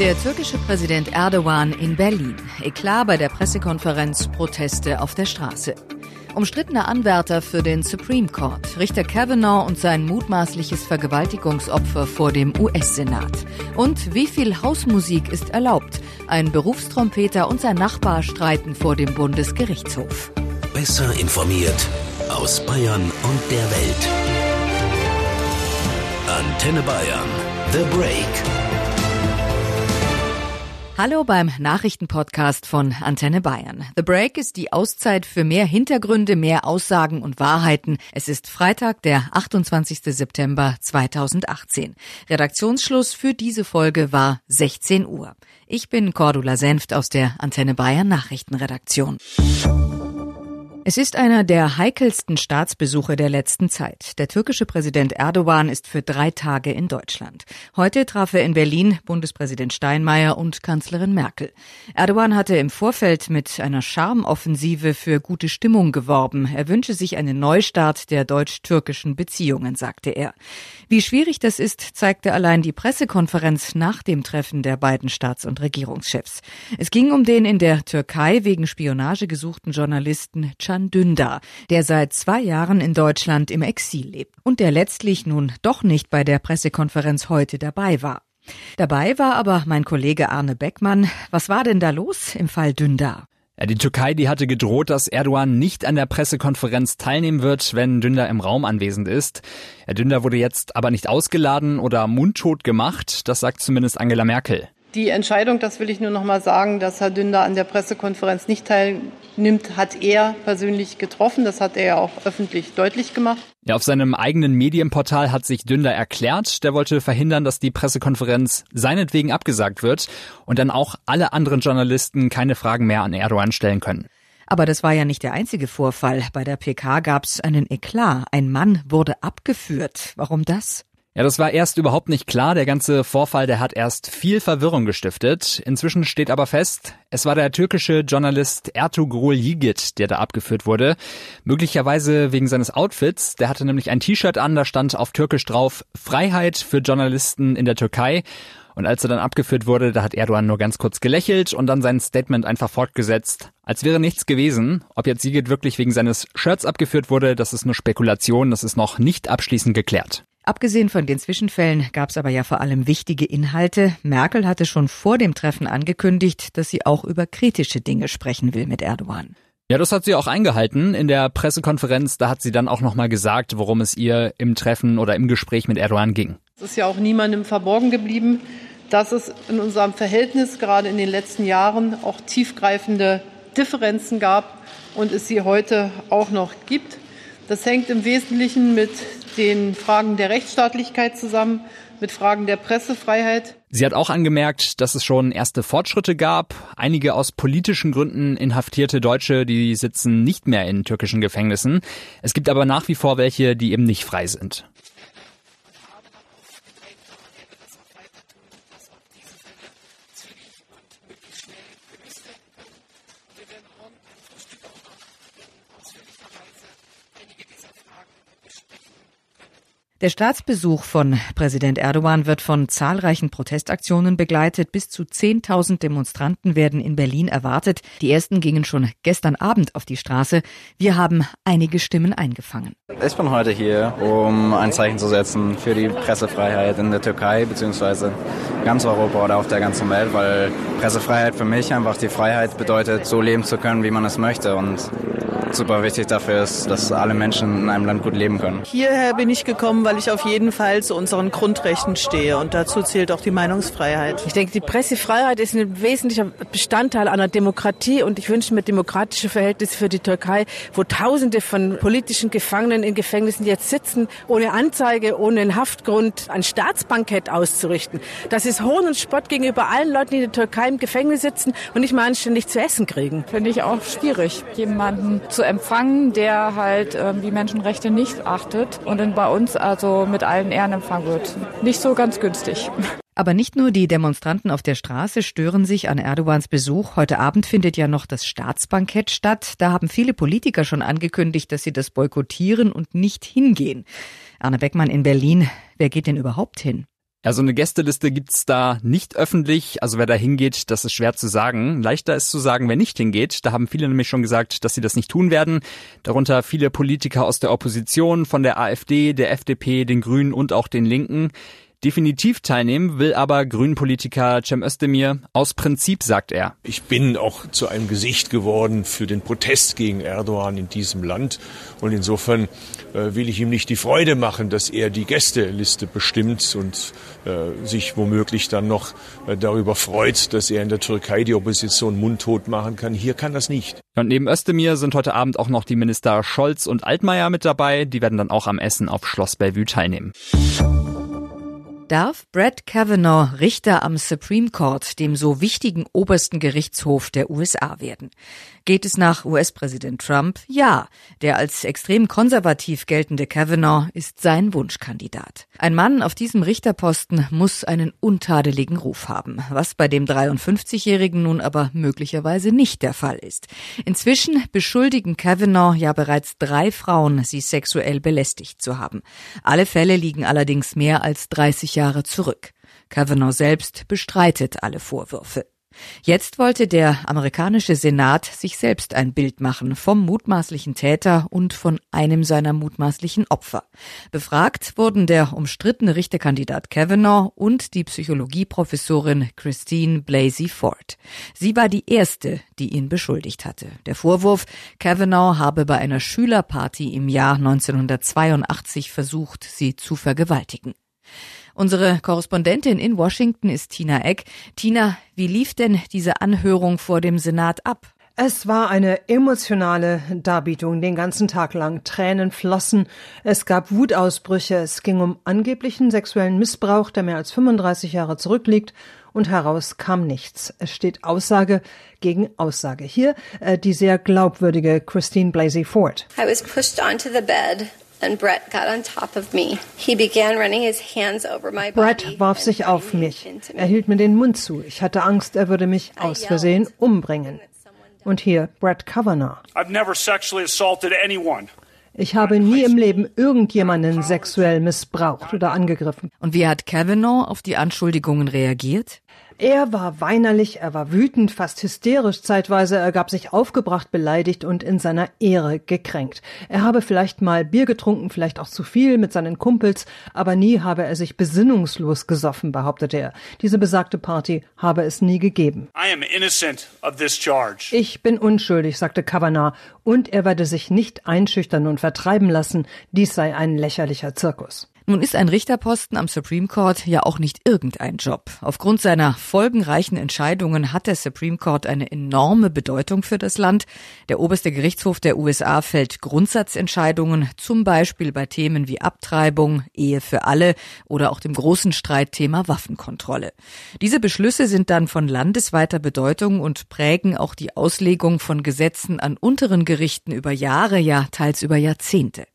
Der türkische Präsident Erdogan in Berlin. Eklat bei der Pressekonferenz, Proteste auf der Straße. Umstrittener Anwärter für den Supreme Court, Richter Kavanaugh und sein mutmaßliches Vergewaltigungsopfer vor dem US-Senat. Und wie viel Hausmusik ist erlaubt? Ein Berufstrompeter und sein Nachbar streiten vor dem Bundesgerichtshof. Besser informiert aus Bayern und der Welt. Antenne Bayern. The Break. Hallo beim Nachrichtenpodcast von Antenne Bayern. The Break ist die Auszeit für mehr Hintergründe, mehr Aussagen und Wahrheiten. Es ist Freitag, der 28. September 2018. Redaktionsschluss für diese Folge war 16 Uhr. Ich bin Cordula Senft aus der Antenne Bayern Nachrichtenredaktion. Es ist einer der heikelsten Staatsbesuche der letzten Zeit. Der türkische Präsident Erdogan ist für drei Tage in Deutschland. Heute traf er in Berlin Bundespräsident Steinmeier und Kanzlerin Merkel. Erdogan hatte im Vorfeld mit einer Charmoffensive für gute Stimmung geworben. Er wünsche sich einen Neustart der deutsch-türkischen Beziehungen, sagte er. Wie schwierig das ist, zeigte allein die Pressekonferenz nach dem Treffen der beiden Staats- und Regierungschefs. Es ging um den in der Türkei wegen Spionage gesuchten Journalisten Dündar, der seit zwei Jahren in Deutschland im Exil lebt und der letztlich nun doch nicht bei der Pressekonferenz heute dabei war. Dabei war aber mein Kollege Arne Beckmann. Was war denn da los im Fall Dündar? Ja, die Türkei, die hatte gedroht, dass Erdogan nicht an der Pressekonferenz teilnehmen wird, wenn Dündar im Raum anwesend ist. Herr Dündar wurde jetzt aber nicht ausgeladen oder mundtot gemacht, das sagt zumindest Angela Merkel. Die Entscheidung, das will ich nur noch mal sagen, dass Herr Dünder an der Pressekonferenz nicht teilnimmt, hat er persönlich getroffen. Das hat er ja auch öffentlich deutlich gemacht. Ja, auf seinem eigenen Medienportal hat sich Dünder erklärt, der wollte verhindern, dass die Pressekonferenz seinetwegen abgesagt wird und dann auch alle anderen Journalisten keine Fragen mehr an Erdogan stellen können. Aber das war ja nicht der einzige Vorfall. Bei der PK gab es einen Eklat. Ein Mann wurde abgeführt. Warum das? Ja, das war erst überhaupt nicht klar. Der ganze Vorfall, der hat erst viel Verwirrung gestiftet. Inzwischen steht aber fest, es war der türkische Journalist Ertugrul Yigit, der da abgeführt wurde. Möglicherweise wegen seines Outfits. Der hatte nämlich ein T-Shirt an, da stand auf Türkisch drauf Freiheit für Journalisten in der Türkei. Und als er dann abgeführt wurde, da hat Erdogan nur ganz kurz gelächelt und dann sein Statement einfach fortgesetzt, als wäre nichts gewesen. Ob jetzt Yigit wirklich wegen seines Shirts abgeführt wurde, das ist nur Spekulation, das ist noch nicht abschließend geklärt. Abgesehen von den Zwischenfällen gab es aber ja vor allem wichtige Inhalte. Merkel hatte schon vor dem Treffen angekündigt, dass sie auch über kritische Dinge sprechen will mit Erdogan. Ja, das hat sie auch eingehalten. In der Pressekonferenz, da hat sie dann auch nochmal gesagt, worum es ihr im Treffen oder im Gespräch mit Erdogan ging. Es ist ja auch niemandem verborgen geblieben, dass es in unserem Verhältnis gerade in den letzten Jahren auch tiefgreifende Differenzen gab und es sie heute auch noch gibt. Das hängt im Wesentlichen mit den Fragen der Rechtsstaatlichkeit zusammen, mit Fragen der Pressefreiheit. Sie hat auch angemerkt, dass es schon erste Fortschritte gab. Einige aus politischen Gründen inhaftierte Deutsche, die sitzen nicht mehr in türkischen Gefängnissen. Es gibt aber nach wie vor welche, die eben nicht frei sind. Der Staatsbesuch von Präsident Erdogan wird von zahlreichen Protestaktionen begleitet. Bis zu 10.000 Demonstranten werden in Berlin erwartet. Die ersten gingen schon gestern Abend auf die Straße. Wir haben einige Stimmen eingefangen. Ich bin heute hier, um ein Zeichen zu setzen für die Pressefreiheit in der Türkei bzw. ganz Europa oder auf der ganzen Welt, weil Pressefreiheit für mich einfach die Freiheit bedeutet, so leben zu können, wie man es möchte. Und super wichtig dafür ist, dass alle Menschen in einem Land gut leben können. Hierher bin ich gekommen, weil ich auf jeden Fall zu unseren Grundrechten stehe und dazu zählt auch die Meinungsfreiheit. Ich denke, die Pressefreiheit ist ein wesentlicher Bestandteil einer Demokratie und ich wünsche mir demokratische Verhältnisse für die Türkei, wo Tausende von politischen Gefangenen in Gefängnissen jetzt sitzen, ohne Anzeige, ohne einen Haftgrund, ein Staatsbankett auszurichten. Das ist Hohn und Spott gegenüber allen Leuten, die in der Türkei im Gefängnis sitzen und nicht mal anständig zu essen kriegen. Finde ich auch schwierig, jemanden zu empfangen, der halt äh, die Menschenrechte nicht achtet und dann bei uns also mit allen Ehren empfangen wird. Nicht so ganz günstig. Aber nicht nur die Demonstranten auf der Straße stören sich an Erdogans Besuch. Heute Abend findet ja noch das Staatsbankett statt. Da haben viele Politiker schon angekündigt, dass sie das boykottieren und nicht hingehen. Arne Beckmann in Berlin, wer geht denn überhaupt hin? Ja, so eine Gästeliste gibt's da nicht öffentlich. Also wer da hingeht, das ist schwer zu sagen. Leichter ist zu sagen, wer nicht hingeht. Da haben viele nämlich schon gesagt, dass sie das nicht tun werden. Darunter viele Politiker aus der Opposition, von der AfD, der FDP, den Grünen und auch den Linken. Definitiv teilnehmen will aber Grünpolitiker Cem Özdemir aus Prinzip, sagt er. Ich bin auch zu einem Gesicht geworden für den Protest gegen Erdogan in diesem Land. Und insofern äh, will ich ihm nicht die Freude machen, dass er die Gästeliste bestimmt und äh, sich womöglich dann noch äh, darüber freut, dass er in der Türkei die Opposition mundtot machen kann. Hier kann das nicht. Und neben Özdemir sind heute Abend auch noch die Minister Scholz und Altmaier mit dabei. Die werden dann auch am Essen auf Schloss Bellevue teilnehmen. Darf Brett Kavanaugh Richter am Supreme Court, dem so wichtigen obersten Gerichtshof der USA werden? Geht es nach US-Präsident Trump? Ja. Der als extrem konservativ geltende Kavanaugh ist sein Wunschkandidat. Ein Mann auf diesem Richterposten muss einen untadeligen Ruf haben, was bei dem 53-Jährigen nun aber möglicherweise nicht der Fall ist. Inzwischen beschuldigen Kavanaugh ja bereits drei Frauen, sie sexuell belästigt zu haben. Alle Fälle liegen allerdings mehr als 30 Jahre zurück. Kavanaugh selbst bestreitet alle Vorwürfe. Jetzt wollte der amerikanische Senat sich selbst ein Bild machen vom mutmaßlichen Täter und von einem seiner mutmaßlichen Opfer. Befragt wurden der umstrittene Richterkandidat Kavanaugh und die Psychologieprofessorin Christine Blasey Ford. Sie war die erste, die ihn beschuldigt hatte. Der Vorwurf, Kavanaugh habe bei einer Schülerparty im Jahr 1982 versucht, sie zu vergewaltigen. Unsere Korrespondentin in Washington ist Tina Eck. Tina, wie lief denn diese Anhörung vor dem Senat ab? Es war eine emotionale Darbietung den ganzen Tag lang. Tränen flossen. Es gab Wutausbrüche. Es ging um angeblichen sexuellen Missbrauch, der mehr als 35 Jahre zurückliegt. Und heraus kam nichts. Es steht Aussage gegen Aussage. Hier äh, die sehr glaubwürdige Christine Blasey Ford. I was pushed onto the bed. Brett warf sich auf mich. Er hielt mir den Mund zu. Ich hatte Angst, er würde mich aus Versehen umbringen. Und hier Brett Kavanaugh. Ich habe nie im Leben irgendjemanden sexuell missbraucht oder angegriffen. Und wie hat Kavanaugh auf die Anschuldigungen reagiert? Er war weinerlich, er war wütend, fast hysterisch zeitweise, er gab sich aufgebracht, beleidigt und in seiner Ehre gekränkt. Er habe vielleicht mal Bier getrunken, vielleicht auch zu viel mit seinen Kumpels, aber nie habe er sich besinnungslos gesoffen, behauptete er. Diese besagte Party habe es nie gegeben. Ich bin unschuldig, sagte Kavanaugh, und er werde sich nicht einschüchtern und vertreiben lassen, dies sei ein lächerlicher Zirkus. Nun ist ein Richterposten am Supreme Court ja auch nicht irgendein Job. Aufgrund seiner folgenreichen Entscheidungen hat der Supreme Court eine enorme Bedeutung für das Land. Der oberste Gerichtshof der USA fällt Grundsatzentscheidungen, zum Beispiel bei Themen wie Abtreibung, Ehe für alle oder auch dem großen Streitthema Waffenkontrolle. Diese Beschlüsse sind dann von landesweiter Bedeutung und prägen auch die Auslegung von Gesetzen an unteren Gerichten über Jahre, ja teils über Jahrzehnte.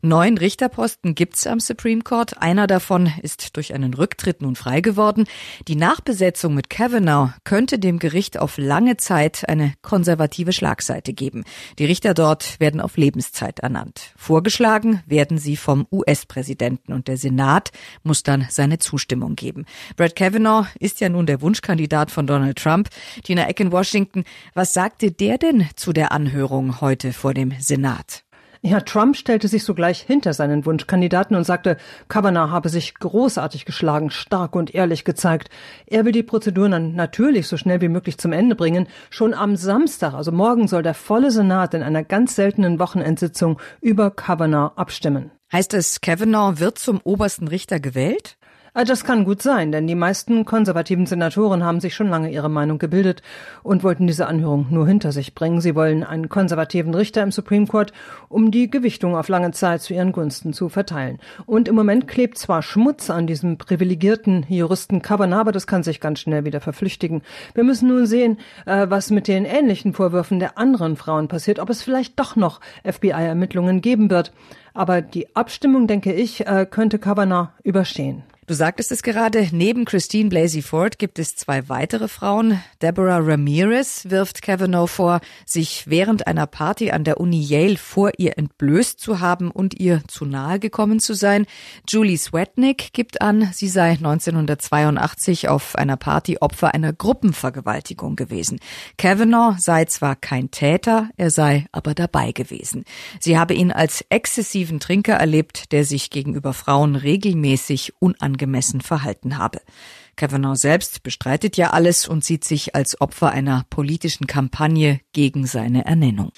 Neun Richterposten gibt's am Supreme Court. Einer davon ist durch einen Rücktritt nun frei geworden. Die Nachbesetzung mit Kavanaugh könnte dem Gericht auf lange Zeit eine konservative Schlagseite geben. Die Richter dort werden auf Lebenszeit ernannt. Vorgeschlagen werden sie vom US-Präsidenten und der Senat muss dann seine Zustimmung geben. Brett Kavanaugh ist ja nun der Wunschkandidat von Donald Trump. Tina Eck in Washington. Was sagte der denn zu der Anhörung heute vor dem Senat? Ja, Trump stellte sich sogleich hinter seinen Wunschkandidaten und sagte, Kavanaugh habe sich großartig geschlagen, stark und ehrlich gezeigt. Er will die Prozedur dann natürlich so schnell wie möglich zum Ende bringen. Schon am Samstag, also morgen, soll der volle Senat in einer ganz seltenen Wochenendsitzung über Kavanaugh abstimmen. Heißt es, Kavanaugh wird zum obersten Richter gewählt? Äh, das kann gut sein, denn die meisten konservativen Senatoren haben sich schon lange ihre Meinung gebildet und wollten diese Anhörung nur hinter sich bringen. Sie wollen einen konservativen Richter im Supreme Court, um die Gewichtung auf lange Zeit zu ihren Gunsten zu verteilen. Und im Moment klebt zwar Schmutz an diesem privilegierten Juristen Kavanaugh, aber das kann sich ganz schnell wieder verflüchtigen. Wir müssen nun sehen, äh, was mit den ähnlichen Vorwürfen der anderen Frauen passiert, ob es vielleicht doch noch FBI-Ermittlungen geben wird. Aber die Abstimmung, denke ich, äh, könnte Kavanaugh überstehen. Du sagtest es gerade, neben Christine Blasey Ford gibt es zwei weitere Frauen. Deborah Ramirez wirft Kavanaugh vor, sich während einer Party an der Uni Yale vor ihr entblößt zu haben und ihr zu nahe gekommen zu sein. Julie Swetnick gibt an, sie sei 1982 auf einer Party Opfer einer Gruppenvergewaltigung gewesen. Kavanaugh sei zwar kein Täter, er sei aber dabei gewesen. Sie habe ihn als exzessiven Trinker erlebt, der sich gegenüber Frauen regelmäßig unangenehm angemessen verhalten habe. Kavanaugh selbst bestreitet ja alles und sieht sich als Opfer einer politischen Kampagne gegen seine Ernennung.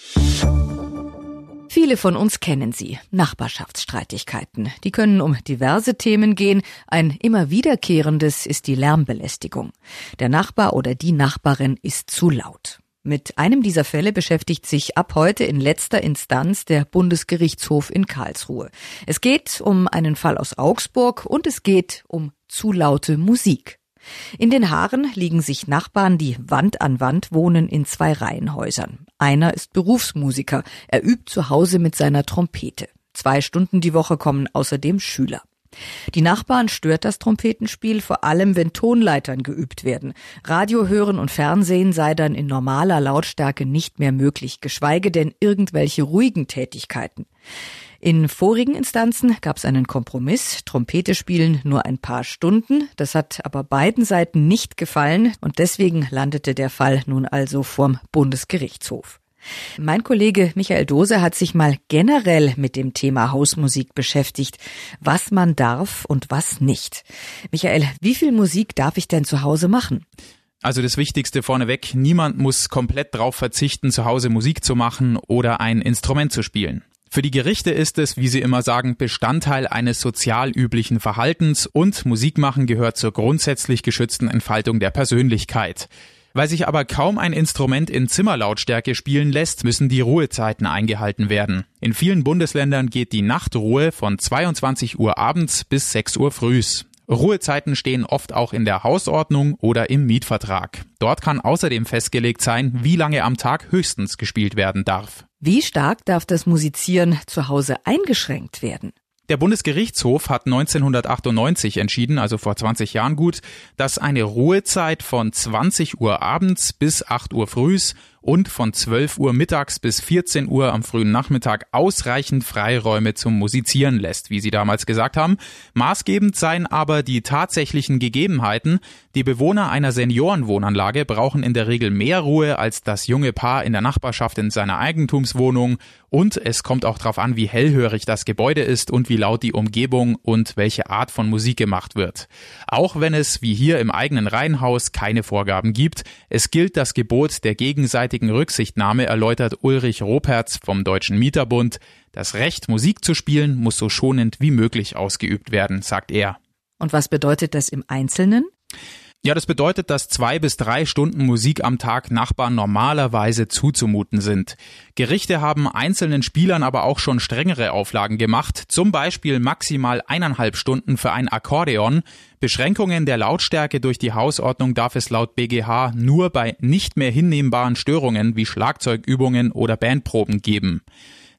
Viele von uns kennen sie, Nachbarschaftsstreitigkeiten. Die können um diverse Themen gehen. Ein immer wiederkehrendes ist die Lärmbelästigung. Der Nachbar oder die Nachbarin ist zu laut. Mit einem dieser Fälle beschäftigt sich ab heute in letzter Instanz der Bundesgerichtshof in Karlsruhe. Es geht um einen Fall aus Augsburg und es geht um zu laute Musik. In den Haaren liegen sich Nachbarn, die Wand an Wand wohnen in zwei Reihenhäusern. Einer ist Berufsmusiker. Er übt zu Hause mit seiner Trompete. Zwei Stunden die Woche kommen außerdem Schüler. Die Nachbarn stört das Trompetenspiel, vor allem wenn Tonleitern geübt werden. Radio hören und Fernsehen sei dann in normaler Lautstärke nicht mehr möglich, geschweige denn irgendwelche ruhigen Tätigkeiten. In vorigen Instanzen gab es einen Kompromiss, Trompete spielen nur ein paar Stunden, das hat aber beiden Seiten nicht gefallen und deswegen landete der Fall nun also vorm Bundesgerichtshof. Mein Kollege Michael Dose hat sich mal generell mit dem Thema Hausmusik beschäftigt, was man darf und was nicht. Michael, wie viel Musik darf ich denn zu Hause machen? Also das Wichtigste vorneweg, niemand muss komplett darauf verzichten, zu Hause Musik zu machen oder ein Instrument zu spielen. Für die Gerichte ist es, wie sie immer sagen, Bestandteil eines sozial üblichen Verhaltens und Musik machen gehört zur grundsätzlich geschützten Entfaltung der Persönlichkeit. Weil sich aber kaum ein Instrument in Zimmerlautstärke spielen lässt, müssen die Ruhezeiten eingehalten werden. In vielen Bundesländern geht die Nachtruhe von 22 Uhr abends bis 6 Uhr frühs. Ruhezeiten stehen oft auch in der Hausordnung oder im Mietvertrag. Dort kann außerdem festgelegt sein, wie lange am Tag höchstens gespielt werden darf. Wie stark darf das Musizieren zu Hause eingeschränkt werden? Der Bundesgerichtshof hat 1998 entschieden, also vor 20 Jahren gut, dass eine Ruhezeit von 20 Uhr abends bis 8 Uhr frühs und von 12 Uhr mittags bis 14 Uhr am frühen Nachmittag ausreichend Freiräume zum Musizieren lässt, wie Sie damals gesagt haben. Maßgebend seien aber die tatsächlichen Gegebenheiten. Die Bewohner einer Seniorenwohnanlage brauchen in der Regel mehr Ruhe als das junge Paar in der Nachbarschaft in seiner Eigentumswohnung. Und es kommt auch darauf an, wie hellhörig das Gebäude ist und wie laut die Umgebung und welche Art von Musik gemacht wird. Auch wenn es, wie hier im eigenen Reihenhaus, keine Vorgaben gibt, es gilt das Gebot der gegenseitigen gegenseitigen Rücksichtnahme erläutert Ulrich Roperz vom Deutschen Mieterbund, das Recht, Musik zu spielen, muss so schonend wie möglich ausgeübt werden, sagt er. Und was bedeutet das im Einzelnen? Ja, das bedeutet, dass zwei bis drei Stunden Musik am Tag Nachbarn normalerweise zuzumuten sind. Gerichte haben einzelnen Spielern aber auch schon strengere Auflagen gemacht, zum Beispiel maximal eineinhalb Stunden für ein Akkordeon. Beschränkungen der Lautstärke durch die Hausordnung darf es laut BGH nur bei nicht mehr hinnehmbaren Störungen wie Schlagzeugübungen oder Bandproben geben.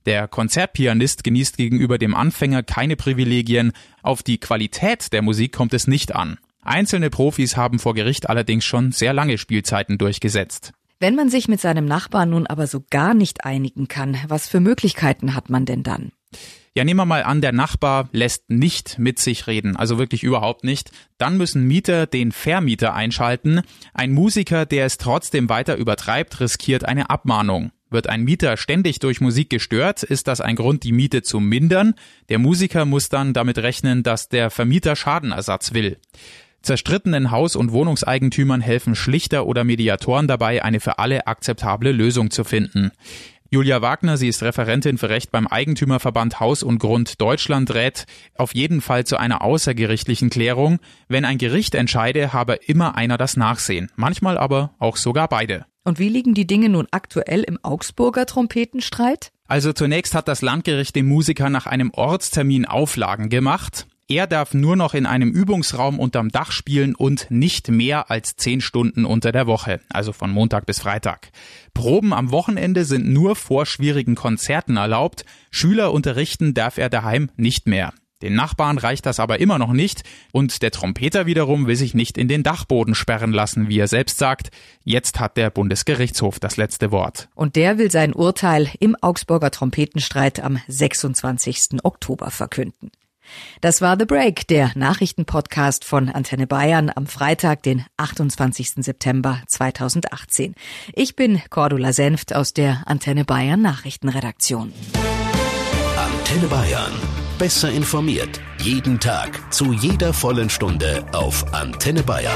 Der Konzertpianist genießt gegenüber dem Anfänger keine Privilegien, auf die Qualität der Musik kommt es nicht an. Einzelne Profis haben vor Gericht allerdings schon sehr lange Spielzeiten durchgesetzt. Wenn man sich mit seinem Nachbarn nun aber so gar nicht einigen kann, was für Möglichkeiten hat man denn dann? Ja, nehmen wir mal an, der Nachbar lässt nicht mit sich reden, also wirklich überhaupt nicht. Dann müssen Mieter den Vermieter einschalten. Ein Musiker, der es trotzdem weiter übertreibt, riskiert eine Abmahnung. Wird ein Mieter ständig durch Musik gestört, ist das ein Grund, die Miete zu mindern. Der Musiker muss dann damit rechnen, dass der Vermieter Schadenersatz will. Zerstrittenen Haus- und Wohnungseigentümern helfen Schlichter oder Mediatoren dabei, eine für alle akzeptable Lösung zu finden. Julia Wagner, sie ist Referentin für Recht beim Eigentümerverband Haus und Grund Deutschland, rät auf jeden Fall zu einer außergerichtlichen Klärung. Wenn ein Gericht entscheide, habe immer einer das Nachsehen, manchmal aber auch sogar beide. Und wie liegen die Dinge nun aktuell im Augsburger Trompetenstreit? Also zunächst hat das Landgericht dem Musiker nach einem Ortstermin Auflagen gemacht. Er darf nur noch in einem Übungsraum unterm Dach spielen und nicht mehr als zehn Stunden unter der Woche, also von Montag bis Freitag. Proben am Wochenende sind nur vor schwierigen Konzerten erlaubt. Schüler unterrichten darf er daheim nicht mehr. Den Nachbarn reicht das aber immer noch nicht und der Trompeter wiederum will sich nicht in den Dachboden sperren lassen, wie er selbst sagt. Jetzt hat der Bundesgerichtshof das letzte Wort. Und der will sein Urteil im Augsburger Trompetenstreit am 26. Oktober verkünden. Das war The Break, der Nachrichtenpodcast von Antenne Bayern am Freitag, den 28. September 2018. Ich bin Cordula Senft aus der Antenne Bayern Nachrichtenredaktion. Antenne Bayern. Besser informiert. Jeden Tag. Zu jeder vollen Stunde auf Antenne Bayern.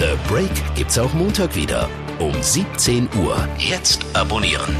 The Break. The Break gibt's auch Montag wieder. Um 17 Uhr. Jetzt abonnieren.